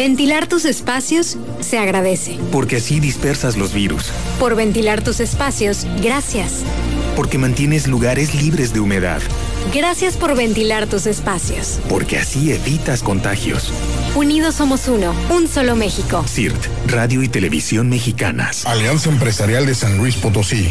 O: Ventilar tus espacios se agradece.
P: Porque así dispersas los virus.
O: Por ventilar tus espacios, gracias.
P: Porque mantienes lugares libres de humedad.
O: Gracias por ventilar tus espacios.
P: Porque así evitas contagios.
O: Unidos somos uno, un solo México.
P: CIRT, Radio y Televisión Mexicanas.
Q: Alianza Empresarial de San Luis Potosí.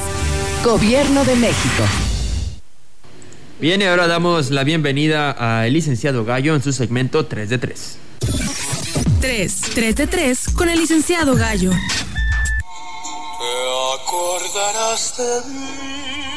R: Gobierno de México.
F: Bien, y ahora damos la bienvenida al licenciado Gallo en su segmento 3 de 3.
O: 3, 3 de 3 con el licenciado Gallo.
S: Te acordarás de mí.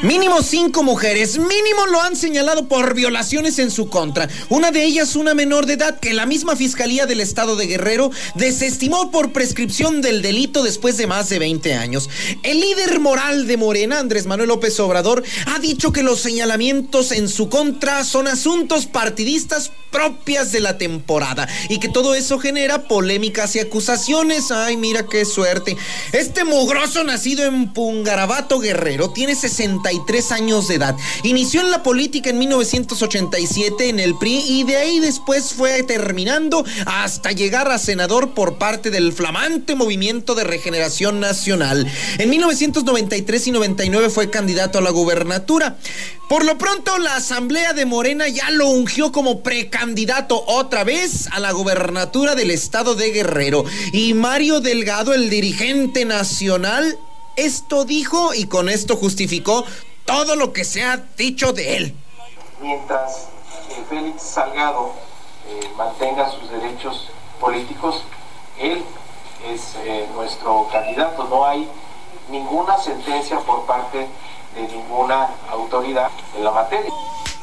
T: Mínimo cinco mujeres, mínimo lo han señalado por violaciones en su contra. Una de ellas, una menor de edad, que la misma Fiscalía del Estado de Guerrero desestimó por prescripción del delito después de más de 20 años. El líder moral de Morena, Andrés Manuel López Obrador, ha dicho que los señalamientos en su contra son asuntos partidistas propias de la temporada y que todo eso genera polémicas y acusaciones. Ay, mira qué suerte. Este mugroso nacido en Pungarabato Guerrero tiene 63 años de edad. Inició en la política en 1987 en el PRI y de ahí después fue terminando hasta llegar a senador por parte del flamante Movimiento de Regeneración Nacional. En 1993 y 99 fue candidato a la gubernatura. Por lo pronto, la Asamblea de Morena ya lo ungió como precandidato otra vez a la gubernatura del estado de Guerrero. Y Mario Delgado, el dirigente nacional, esto dijo y con esto justificó todo lo que se ha dicho de él.
U: Mientras Félix Salgado eh, mantenga sus derechos políticos, él es eh, nuestro candidato. No hay ninguna sentencia por parte de ninguna autoridad en la materia.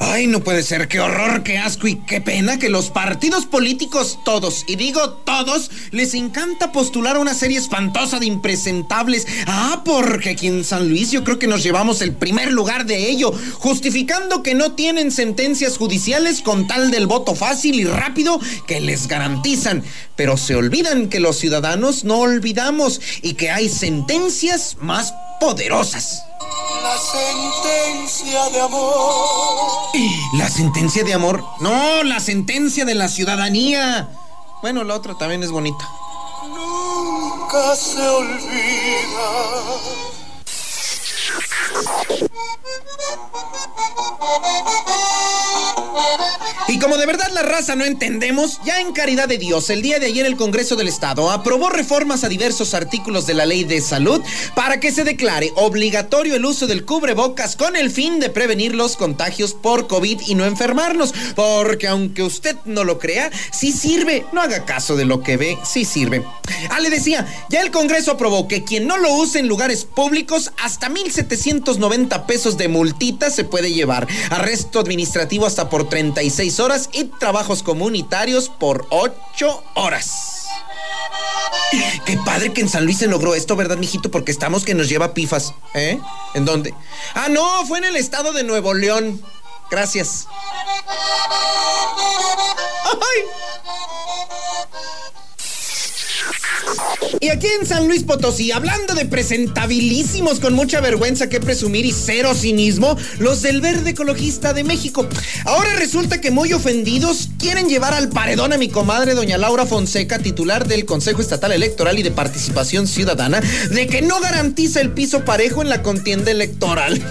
T: Ay, no puede ser, qué horror, qué asco y qué pena que los partidos políticos todos, y digo todos, les encanta postular una serie espantosa de impresentables. Ah, porque aquí en San Luis yo creo que nos llevamos el primer lugar de ello, justificando que no tienen sentencias judiciales con tal del voto fácil y rápido que les garantizan. Pero se olvidan que los ciudadanos no olvidamos y que hay sentencias más poderosas.
S: La sentencia de amor.
T: ¿La sentencia de amor? No, la sentencia de la ciudadanía. Bueno, la otra también es bonita.
S: Nunca se olvida.
T: Y como de verdad la raza no entendemos, ya en caridad de Dios, el día de ayer el Congreso del Estado aprobó reformas a diversos artículos de la Ley de Salud para que se declare obligatorio el uso del cubrebocas con el fin de prevenir los contagios por COVID y no enfermarnos. Porque aunque usted no lo crea, sí sirve. No haga caso de lo que ve, sí sirve. Ah, le decía, ya el Congreso aprobó que quien no lo use en lugares públicos, hasta 1.790 pesos de multita se puede llevar. Arresto administrativo hasta por 36 horas y trabajos comunitarios por 8 horas. Qué padre que en San Luis se logró esto, ¿verdad, mijito? Porque estamos que nos lleva pifas. ¿Eh? ¿En dónde? Ah, no, fue en el estado de Nuevo León. Gracias. ¡Ay! Y aquí en San Luis Potosí, hablando de presentabilísimos con mucha vergüenza que presumir y cero cinismo, los del Verde Ecologista de México. Ahora resulta que muy ofendidos quieren llevar al paredón a mi comadre doña Laura Fonseca, titular del Consejo Estatal Electoral y de Participación Ciudadana, de que no garantiza el piso parejo en la contienda electoral.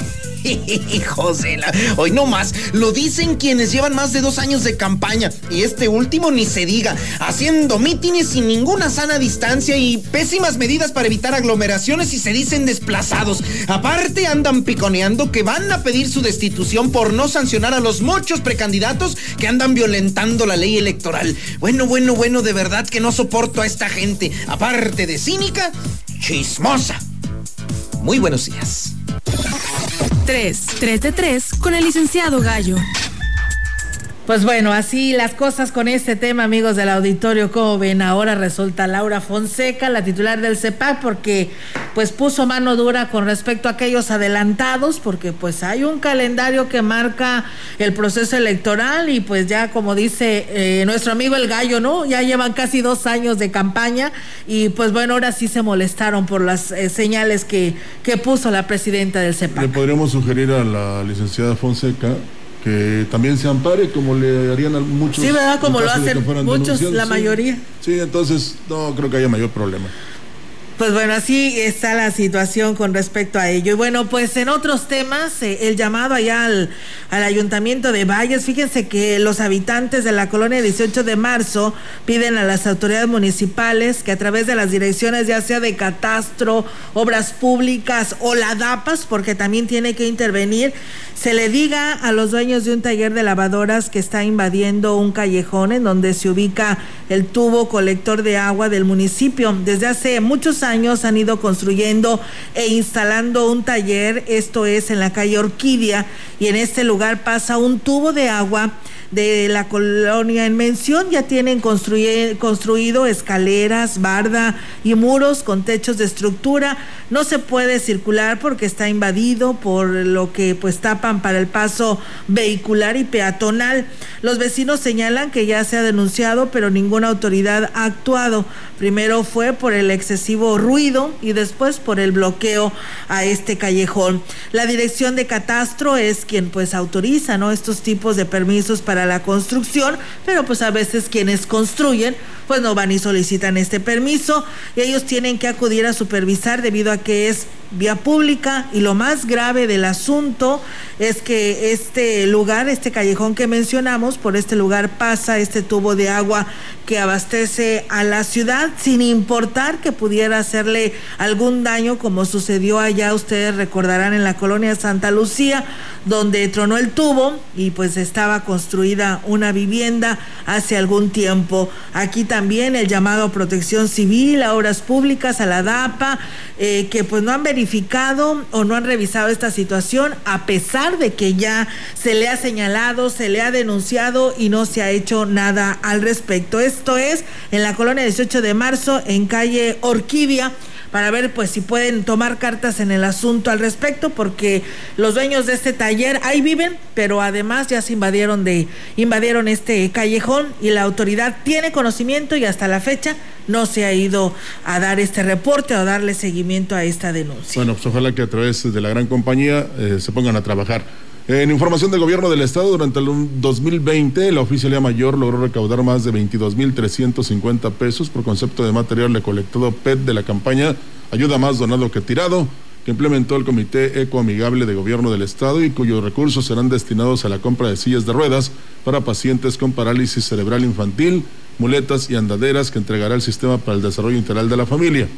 T: Josela, hoy no más, lo dicen quienes llevan más de dos años de campaña y este último ni se diga, haciendo mítines sin ninguna sana distancia y pésimas medidas para evitar aglomeraciones y se dicen desplazados. Aparte andan piconeando que van a pedir su destitución por no sancionar a los muchos precandidatos que andan violentando la ley electoral. Bueno, bueno, bueno, de verdad que no soporto a esta gente. Aparte de cínica, chismosa. Muy buenos días.
U: 3, 3 de 3 con el licenciado Gallo.
G: Pues bueno, así las cosas con este tema, amigos del auditorio, como ven, ahora resulta Laura Fonseca, la titular del CEPAC, porque pues puso mano dura con respecto a aquellos adelantados, porque pues hay un calendario que marca el proceso electoral y pues ya como dice eh, nuestro amigo el gallo, ¿no? Ya llevan casi dos años de campaña y pues bueno, ahora sí se molestaron por las eh, señales que, que puso la presidenta del CEPAC.
E: Le podríamos sugerir a la licenciada Fonseca que también se ampare como le harían a muchos.
G: Sí, ¿verdad? Como lo hacen muchos, la mayoría.
E: Sí, entonces no creo que haya mayor problema.
G: Pues bueno, así está la situación con respecto a ello. Y bueno, pues en otros temas, eh, el llamado allá al, al, ayuntamiento de Valles, fíjense que los habitantes de la colonia 18 de marzo piden a las autoridades municipales que a través de las direcciones, ya sea de catastro, obras públicas o la DAPAS, porque también tiene que intervenir, se le diga a los dueños de un taller de lavadoras que está invadiendo un callejón en donde se ubica el tubo colector de agua del municipio. Desde hace muchos años han ido construyendo e instalando un taller, esto es en la calle Orquídea, y en este lugar pasa un tubo de agua de la colonia en mención ya tienen construido escaleras, barda y muros con techos de estructura. No se puede circular porque está invadido, por lo que pues tapan para el paso vehicular y peatonal. Los vecinos señalan que ya se ha denunciado, pero ninguna autoridad ha actuado. Primero fue por el excesivo ruido y después por el bloqueo a este callejón. La dirección de catastro es quien pues autoriza ¿no? estos tipos de permisos para la construcción, pero pues a veces quienes construyen pues no van y solicitan este permiso y ellos tienen que acudir a supervisar debido a que es vía pública y lo más grave del asunto es que este lugar, este callejón que mencionamos, por este lugar pasa este tubo de agua que abastece a la ciudad sin importar que pudiera hacerle algún daño como sucedió allá, ustedes recordarán en la colonia Santa Lucía, donde tronó el tubo y pues estaba construida una vivienda hace algún tiempo. Aquí también el llamado a protección civil, a obras públicas, a la DAPA, eh, que pues no han verificado o no han revisado esta situación a pesar de que ya se le ha señalado, se le ha denunciado y no se ha hecho nada al respecto. Esto es en la colonia 18 de marzo, en calle Orquídea para ver pues si pueden tomar cartas en el asunto al respecto porque los dueños de este taller ahí viven, pero además ya se invadieron de invadieron este callejón y la autoridad tiene conocimiento y hasta la fecha no se ha ido a dar este reporte o a darle seguimiento a esta denuncia.
E: Bueno, pues ojalá que a través de la gran compañía eh, se pongan a trabajar. En información del gobierno del estado, durante el 2020, la oficialía mayor logró recaudar más de 22.350 pesos por concepto de material recolectado PET de la campaña Ayuda más donado que tirado, que implementó el Comité Ecoamigable de Gobierno del Estado y cuyos recursos serán destinados a la compra de sillas de ruedas para pacientes con parálisis cerebral infantil, muletas y andaderas que entregará el Sistema para el Desarrollo Integral de la Familia.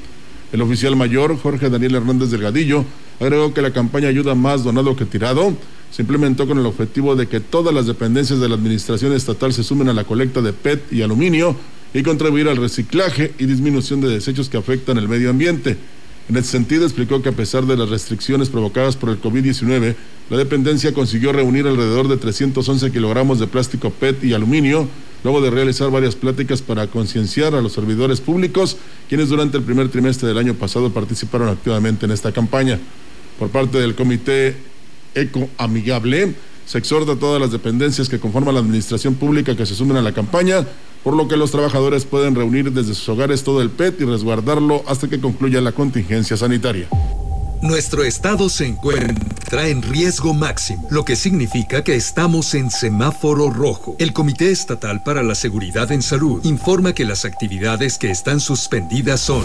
E: El oficial mayor, Jorge Daniel Hernández Delgadillo, agregó que la campaña Ayuda más donado que tirado se implementó con el objetivo de que todas las dependencias de la administración estatal se sumen a la colecta de PET y aluminio y contribuir al reciclaje y disminución de desechos que afectan el medio ambiente. En ese sentido, explicó que a pesar de las restricciones provocadas por el COVID-19, la dependencia consiguió reunir alrededor de 311 kilogramos de plástico PET y aluminio, luego de realizar varias pláticas para concienciar a los servidores públicos, quienes durante el primer trimestre del año pasado participaron activamente en esta campaña. Por parte del Comité Eco Amigable, se exhorta a todas las dependencias que conforman la administración pública que se sumen a la campaña, por lo que los trabajadores pueden reunir desde sus hogares todo el PET y resguardarlo hasta que concluya la contingencia sanitaria.
V: Nuestro estado se encuentra en riesgo máximo, lo que significa que estamos en semáforo rojo. El Comité Estatal para la Seguridad en Salud informa que las actividades que están suspendidas son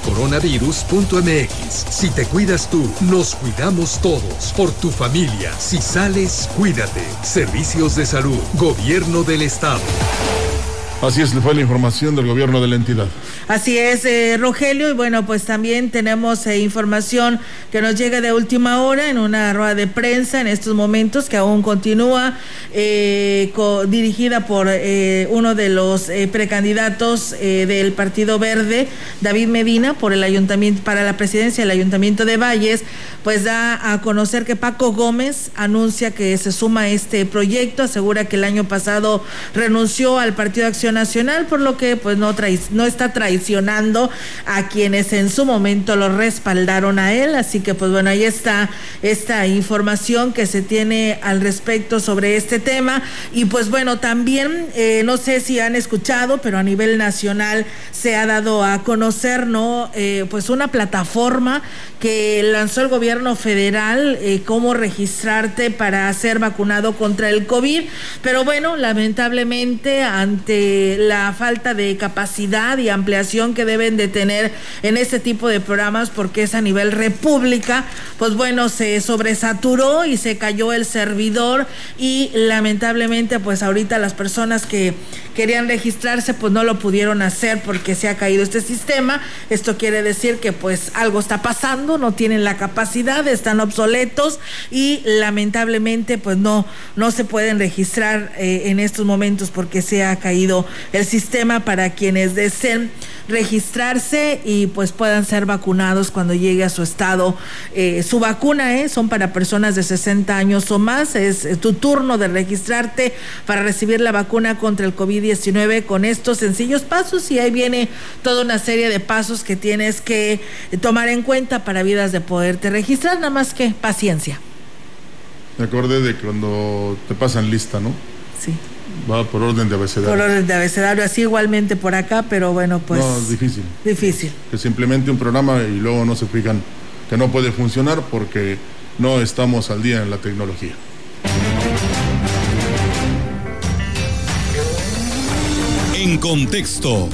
V: coronavirus.mx. Si te cuidas tú, nos cuidamos todos. Por tu familia. Si sales, cuídate. Servicios de salud. Gobierno del Estado.
E: Así es, fue la información del gobierno de la entidad.
G: Así es, eh, Rogelio, y bueno, pues también tenemos eh, información que nos llega de última hora en una rueda de prensa en estos momentos que aún continúa, eh, dirigida por uno de los precandidatos del Partido Verde, David Medina, por el ayuntamiento, para la presidencia del Ayuntamiento de Valles, pues da a conocer que Paco Gómez anuncia que se suma a este proyecto, asegura que el año pasado renunció al Partido de Nacional, por lo que pues no, no está traicionando a quienes en su momento lo respaldaron a él. Así que pues bueno, ahí está esta información que se tiene al respecto sobre este tema. Y pues bueno, también eh, no sé si han escuchado, pero a nivel nacional se ha dado a conocer, ¿no? Eh, pues una plataforma que lanzó el gobierno federal, eh, cómo registrarte para ser vacunado contra el COVID. Pero bueno, lamentablemente ante la falta de capacidad y ampliación que deben de tener en este tipo de programas porque es a nivel república, pues bueno, se sobresaturó y se cayó el servidor y lamentablemente pues ahorita las personas que querían registrarse pues no lo pudieron hacer porque se ha caído este sistema. Esto quiere decir que pues algo está pasando, no tienen la capacidad, están obsoletos y lamentablemente pues no, no se pueden registrar eh, en estos momentos porque se ha caído el sistema para quienes deseen registrarse y pues puedan ser vacunados cuando llegue a su estado. Eh, su vacuna ¿eh? son para personas de 60 años o más. Es tu turno de registrarte para recibir la vacuna contra el COVID-19 con estos sencillos pasos y ahí viene toda una serie de pasos que tienes que tomar en cuenta para vidas de poderte registrar, nada más que paciencia.
E: Me acordé de cuando te pasan lista, ¿no?
G: Sí.
E: Va por orden de abecedario.
G: Por orden de abecedario, así igualmente por acá, pero bueno, pues.
E: No, es difícil.
G: Difícil.
E: Que se implemente un programa y luego no se fijan que no puede funcionar porque no estamos al día en la tecnología.
H: En contexto,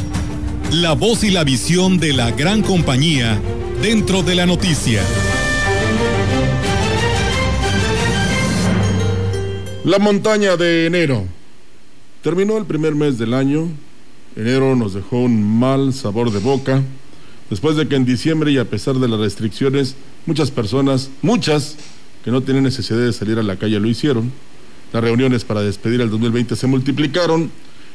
H: la voz y la visión de la gran compañía dentro de la noticia.
E: La montaña de enero. Terminó el primer mes del año, enero nos dejó un mal sabor de boca, después de que en diciembre y a pesar de las restricciones, muchas personas, muchas, que no tienen necesidad de salir a la calle lo hicieron. Las reuniones para despedir el 2020 se multiplicaron,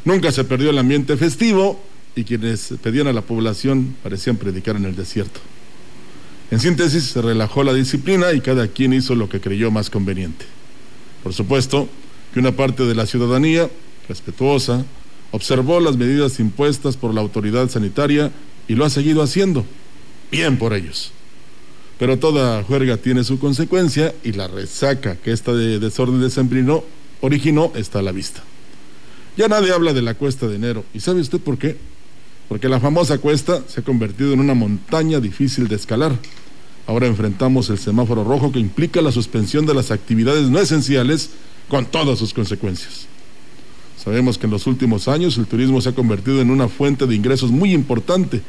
E: nunca se perdió el ambiente festivo y quienes pedían a la población parecían predicar en el desierto. En síntesis, se relajó la disciplina y cada quien hizo lo que creyó más conveniente. Por supuesto que una parte de la ciudadanía respetuosa, observó las medidas impuestas por la autoridad sanitaria y lo ha seguido haciendo. Bien por ellos. Pero toda juerga tiene su consecuencia y la resaca que esta de desorden decembrino originó está a la vista. Ya nadie habla de la cuesta de enero. ¿Y sabe usted por qué? Porque la famosa cuesta se ha convertido en una montaña difícil de escalar. Ahora enfrentamos el semáforo rojo que implica la suspensión de las actividades no esenciales con todas sus consecuencias. Sabemos que en los últimos años el turismo se ha convertido en una fuente de ingresos muy importante,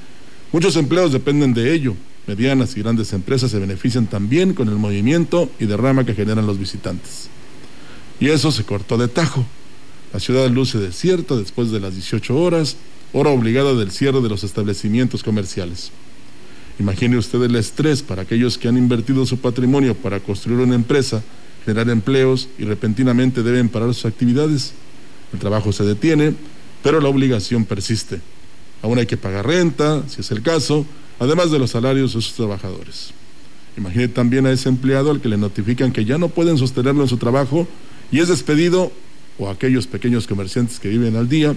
E: Muchos empleos dependen de ello. Medianas y grandes empresas se benefician también con el movimiento y derrama que generan los visitantes. Y eso se cortó de tajo. La ciudad luce desierta después de las 18 horas, hora obligada del cierre de los establecimientos comerciales. Imagine usted el estrés para aquellos que han invertido su patrimonio para construir una empresa, generar empleos y repentinamente deben parar sus actividades. El trabajo se detiene, pero la obligación persiste. Aún hay que pagar renta, si es el caso, además de los salarios de sus trabajadores. Imagine también a ese empleado al que le notifican que ya no pueden sostenerlo en su trabajo y es despedido o aquellos pequeños comerciantes que viven al día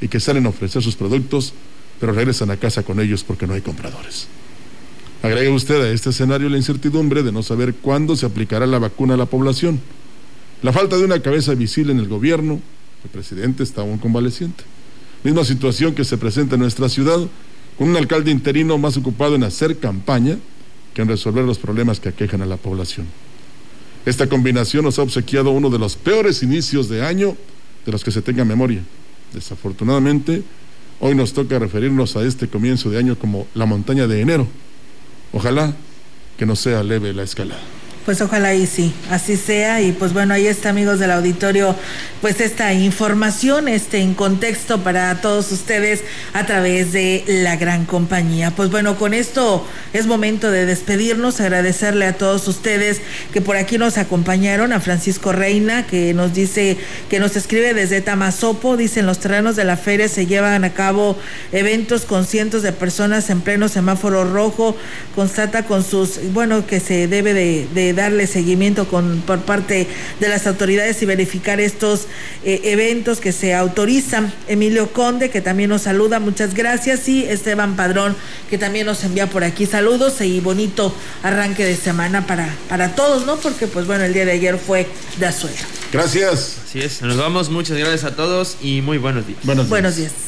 E: y que salen a ofrecer sus productos, pero regresan a casa con ellos porque no hay compradores. Agregue usted a este escenario la incertidumbre de no saber cuándo se aplicará la vacuna a la población, la falta de una cabeza visible en el gobierno, el presidente está aún convaleciente. Misma situación que se presenta en nuestra ciudad, con un alcalde interino más ocupado en hacer campaña que en resolver los problemas que aquejan a la población. Esta combinación nos ha obsequiado uno de los peores inicios de año de los que se tenga memoria. Desafortunadamente, hoy nos toca referirnos a este comienzo de año como la montaña de enero. Ojalá que no sea leve la escalada.
G: Pues ojalá y sí, así sea. Y pues bueno, ahí está, amigos del auditorio, pues esta información, este en contexto para todos ustedes a través de la gran compañía. Pues bueno, con esto es momento de despedirnos, agradecerle a todos ustedes que por aquí nos acompañaron, a Francisco Reina, que nos dice, que nos escribe desde Tamazopo, dicen los terrenos de la feria se llevan a cabo eventos con cientos de personas en pleno semáforo rojo, constata con sus, bueno, que se debe de, de darle seguimiento con, por parte de las autoridades y verificar estos eh, eventos que se autorizan. Emilio Conde, que también nos saluda, muchas gracias. Y Esteban Padrón, que también nos envía por aquí saludos y bonito arranque de semana para, para todos, ¿no? Porque, pues bueno, el día de ayer fue de Azuela.
E: Gracias.
F: Así es, nos vamos. Muchas gracias a todos y muy buenos días.
G: Buenos días. Buenos días.